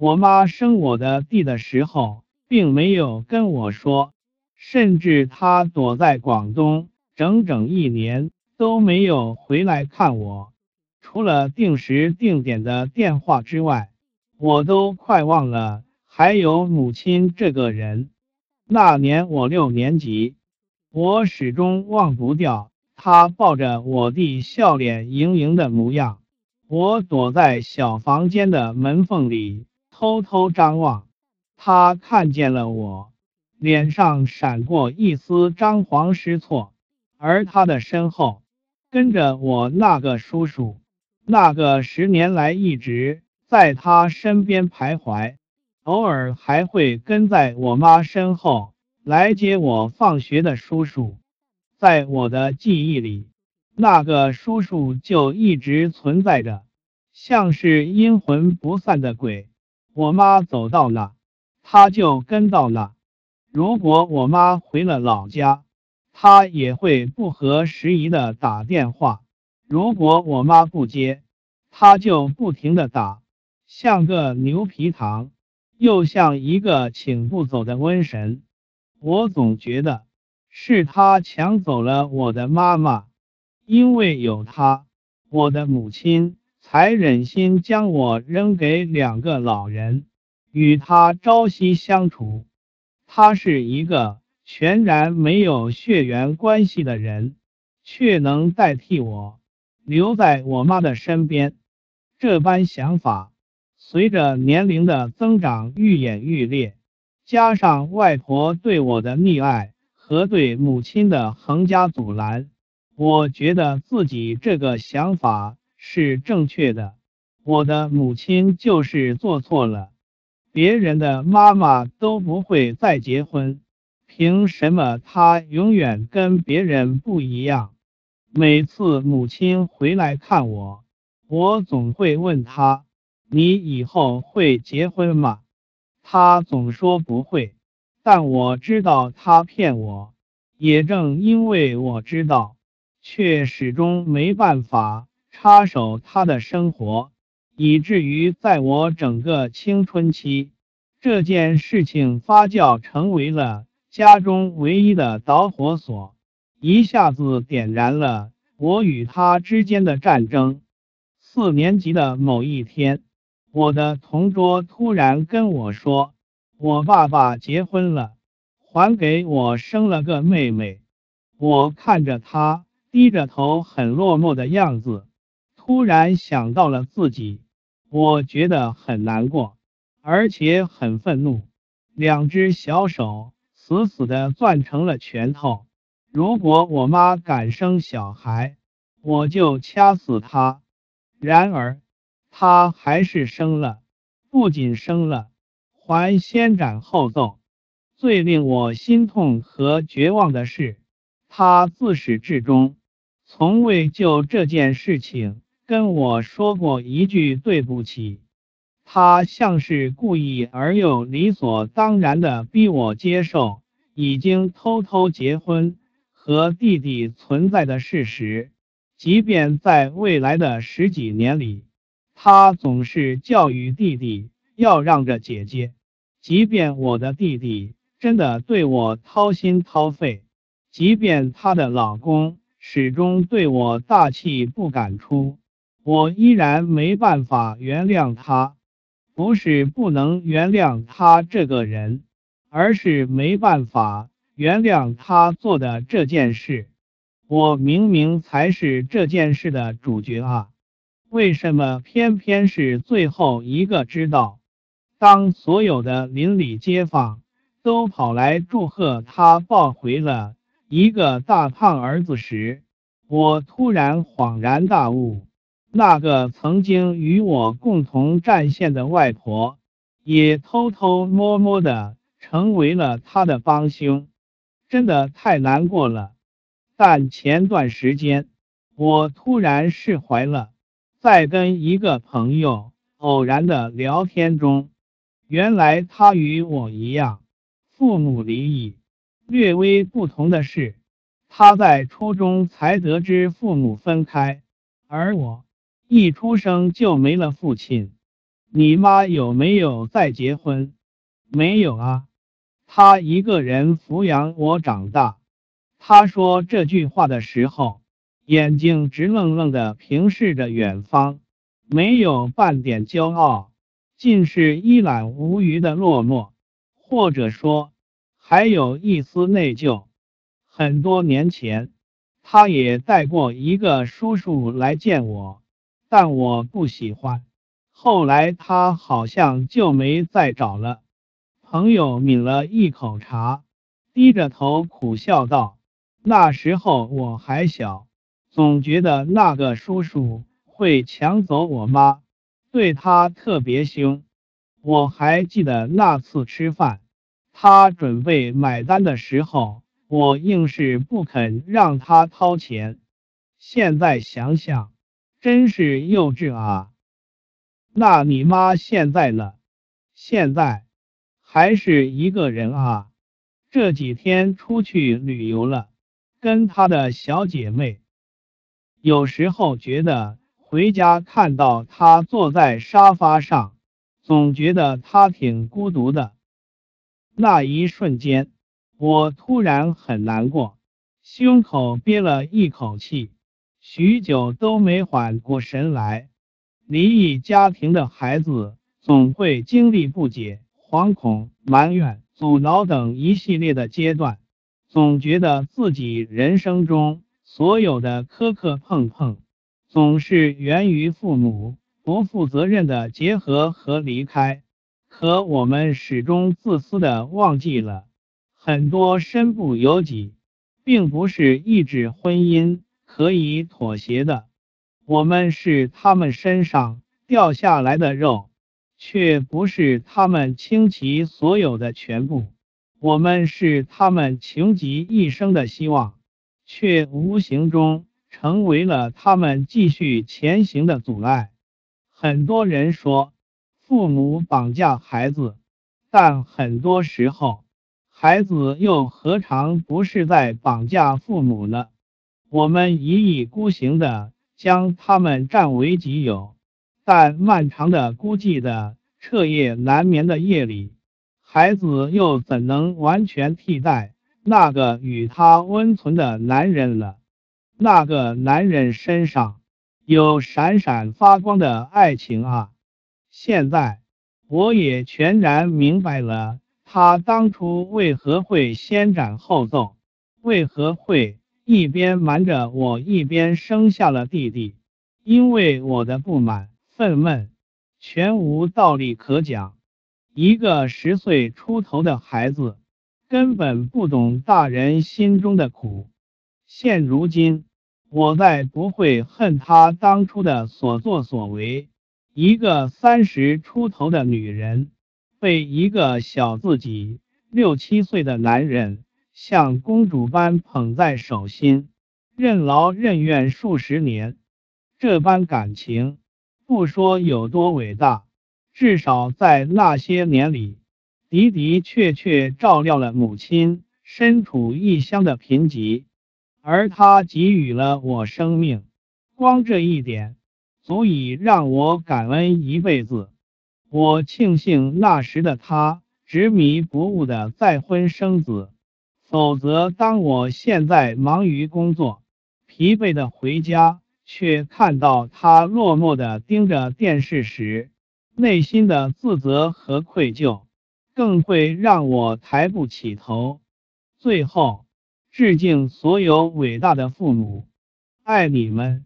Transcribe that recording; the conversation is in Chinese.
我妈生我的弟的时候，并没有跟我说，甚至她躲在广东整整一年都没有回来看我，除了定时定点的电话之外，我都快忘了还有母亲这个人。那年我六年级，我始终忘不掉她抱着我弟笑脸盈盈的模样。我躲在小房间的门缝里。偷偷张望，他看见了我，脸上闪过一丝张皇失措，而他的身后跟着我那个叔叔，那个十年来一直在他身边徘徊，偶尔还会跟在我妈身后来接我放学的叔叔，在我的记忆里，那个叔叔就一直存在着，像是阴魂不散的鬼。我妈走到哪，他就跟到哪。如果我妈回了老家，他也会不合时宜的打电话；如果我妈不接，他就不停的打，像个牛皮糖，又像一个请不走的瘟神。我总觉得是他抢走了我的妈妈，因为有他，我的母亲。才忍心将我扔给两个老人，与他朝夕相处。他是一个全然没有血缘关系的人，却能代替我留在我妈的身边。这般想法随着年龄的增长愈演愈烈，加上外婆对我的溺爱和对母亲的横加阻拦，我觉得自己这个想法。是正确的，我的母亲就是做错了。别人的妈妈都不会再结婚，凭什么她永远跟别人不一样？每次母亲回来看我，我总会问她：“你以后会结婚吗？”她总说不会，但我知道她骗我。也正因为我知道，却始终没办法。插手他的生活，以至于在我整个青春期，这件事情发酵成为了家中唯一的导火索，一下子点燃了我与他之间的战争。四年级的某一天，我的同桌突然跟我说：“我爸爸结婚了，还给我生了个妹妹。”我看着他低着头，很落寞的样子。突然想到了自己，我觉得很难过，而且很愤怒，两只小手死死地攥成了拳头。如果我妈敢生小孩，我就掐死她。然而，她还是生了，不仅生了，还先斩后奏。最令我心痛和绝望的是，她自始至终从未就这件事情。跟我说过一句对不起，他像是故意而又理所当然的逼我接受已经偷偷结婚和弟弟存在的事实，即便在未来的十几年里，他总是教育弟弟要让着姐姐，即便我的弟弟真的对我掏心掏肺，即便她的老公始终对我大气不敢出。我依然没办法原谅他，不是不能原谅他这个人，而是没办法原谅他做的这件事。我明明才是这件事的主角啊，为什么偏偏是最后一个知道？当所有的邻里街坊都跑来祝贺他抱回了一个大胖儿子时，我突然恍然大悟。那个曾经与我共同战线的外婆，也偷偷摸摸的成为了他的帮凶，真的太难过了。但前段时间，我突然释怀了，在跟一个朋友偶然的聊天中，原来他与我一样，父母离异。略微不同的是，他在初中才得知父母分开，而我。一出生就没了父亲，你妈有没有再结婚？没有啊，她一个人抚养我长大。他说这句话的时候，眼睛直愣愣的平视着远方，没有半点骄傲，尽是一览无余的落寞，或者说，还有一丝内疚。很多年前，他也带过一个叔叔来见我，但我不喜欢。后来他好像就没再找了。朋友抿了一口茶，低着头苦笑道：“那时候我还小，总觉得那个叔叔会抢走我妈，对他特别凶。我还记得那次吃饭，他准备买单的时候，我硬是不肯让他掏钱。现在想想，真是幼稚啊。”那你妈现在呢？现在还是一个人啊？这几天出去旅游了，跟她的小姐妹。有时候觉得回家看到她坐在沙发上，总觉得她挺孤独的。那一瞬间，我突然很难过，胸口憋了一口气，许久都没缓过神来。离异家庭的孩子总会经历不解、惶恐、埋怨、阻挠等一系列的阶段，总觉得自己人生中所有的磕磕碰碰，总是源于父母不负责任的结合和离开。可我们始终自私的忘记了，很多身不由己，并不是一纸婚姻可以妥协的。我们是他们身上掉下来的肉，却不是他们倾其所有的全部。我们是他们穷极一生的希望，却无形中成为了他们继续前行的阻碍。很多人说父母绑架孩子，但很多时候，孩子又何尝不是在绑架父母呢？我们一意孤行的。将他们占为己有，但漫长的孤寂的彻夜难眠的夜里，孩子又怎能完全替代那个与他温存的男人了？那个男人身上有闪闪发光的爱情啊！现在我也全然明白了，他当初为何会先斩后奏，为何会。一边瞒着我，一边生下了弟弟。因为我的不满、愤懑，全无道理可讲。一个十岁出头的孩子，根本不懂大人心中的苦。现如今，我再不会恨他当初的所作所为。一个三十出头的女人，被一个小自己六七岁的男人。像公主般捧在手心，任劳任怨数十年，这般感情，不说有多伟大，至少在那些年里，的的确确照料了母亲身处异乡的贫瘠，而他给予了我生命，光这一点，足以让我感恩一辈子。我庆幸那时的他执迷不悟的再婚生子。否则，当我现在忙于工作，疲惫的回家，却看到他落寞的盯着电视时，内心的自责和愧疚，更会让我抬不起头。最后，致敬所有伟大的父母，爱你们。